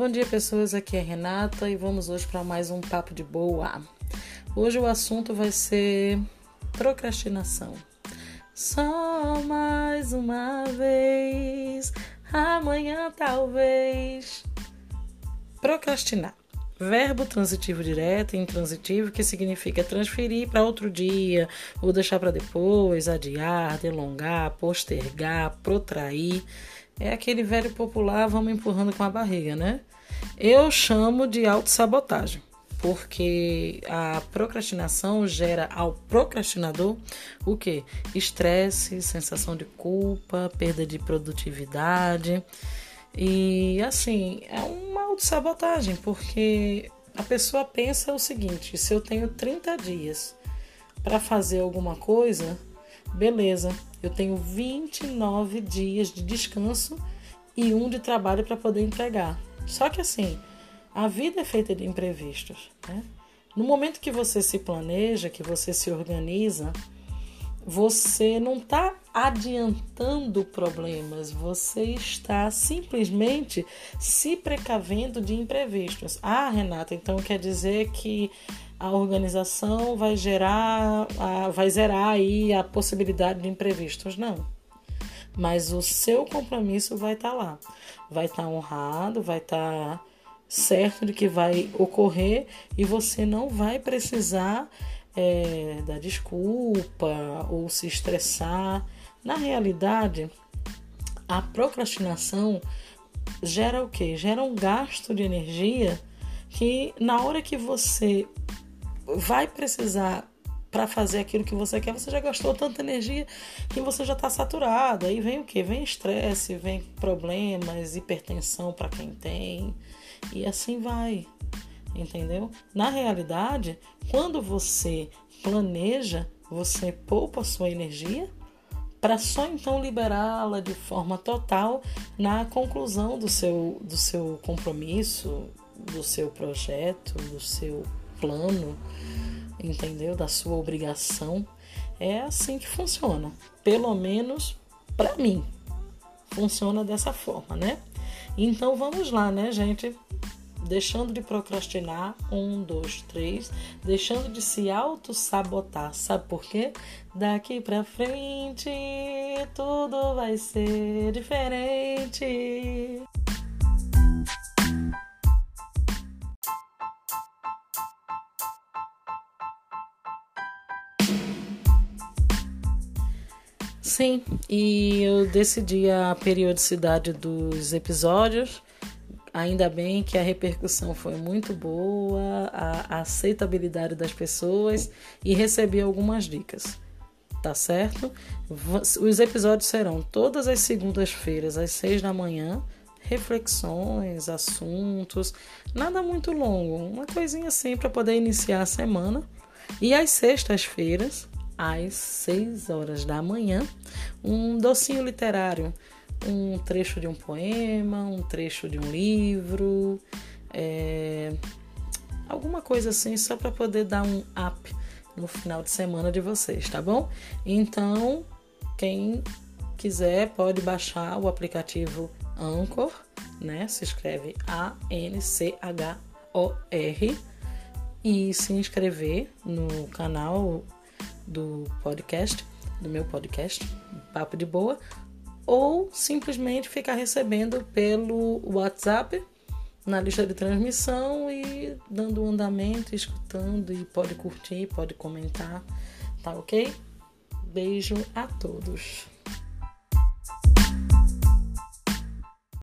Bom dia, pessoas. Aqui é Renata e vamos hoje para mais um papo de boa. Hoje o assunto vai ser procrastinação. Só mais uma vez, amanhã talvez. Procrastinar. Verbo transitivo direto e intransitivo que significa transferir para outro dia, ou deixar para depois, adiar, delongar, postergar, protrair. É aquele velho popular, vamos empurrando com a barriga, né? Eu chamo de autossabotagem, porque a procrastinação gera ao procrastinador o que? Estresse, sensação de culpa, perda de produtividade. E assim, é uma autossabotagem, porque a pessoa pensa o seguinte: se eu tenho 30 dias para fazer alguma coisa, beleza, eu tenho 29 dias de descanso e um de trabalho para poder entregar. Só que assim, a vida é feita de imprevistos. Né? No momento que você se planeja, que você se organiza, você não está adiantando problemas, você está simplesmente se precavendo de imprevistos. Ah, Renata, então quer dizer que a organização vai gerar, vai zerar aí a possibilidade de imprevistos. Não. Mas o seu compromisso vai estar tá lá. Vai estar tá honrado, vai estar tá certo de que vai ocorrer e você não vai precisar é, dar desculpa ou se estressar. Na realidade, a procrastinação gera o que? Gera um gasto de energia que na hora que você vai precisar para fazer aquilo que você quer, você já gastou tanta energia que você já está saturado. Aí vem o que? Vem estresse, vem problemas, hipertensão para quem tem, e assim vai. Entendeu? Na realidade, quando você planeja, você poupa sua energia para só então liberá-la de forma total na conclusão do seu, do seu compromisso, do seu projeto, do seu plano, entendeu? Da sua obrigação. É assim que funciona. Pelo menos para mim. Funciona dessa forma, né? Então vamos lá, né, gente? Deixando de procrastinar, um, dois, três, deixando de se auto-sabotar. Sabe por quê? Daqui pra frente tudo vai ser diferente. Sim, e eu decidi a periodicidade dos episódios. Ainda bem que a repercussão foi muito boa, a aceitabilidade das pessoas e recebi algumas dicas. Tá certo? Os episódios serão todas as segundas-feiras, às seis da manhã. Reflexões, assuntos, nada muito longo, uma coisinha assim para poder iniciar a semana. E às sextas-feiras, às 6 horas da manhã, um docinho literário, um trecho de um poema, um trecho de um livro, é, alguma coisa assim, só para poder dar um up no final de semana de vocês, tá bom? Então, quem quiser pode baixar o aplicativo Anchor, né? Se escreve A-N-C-H-O-R e se inscrever no canal do podcast, do meu podcast, Papo de Boa, ou simplesmente ficar recebendo pelo WhatsApp na lista de transmissão e dando um andamento, escutando e pode curtir, pode comentar, tá ok? Beijo a todos.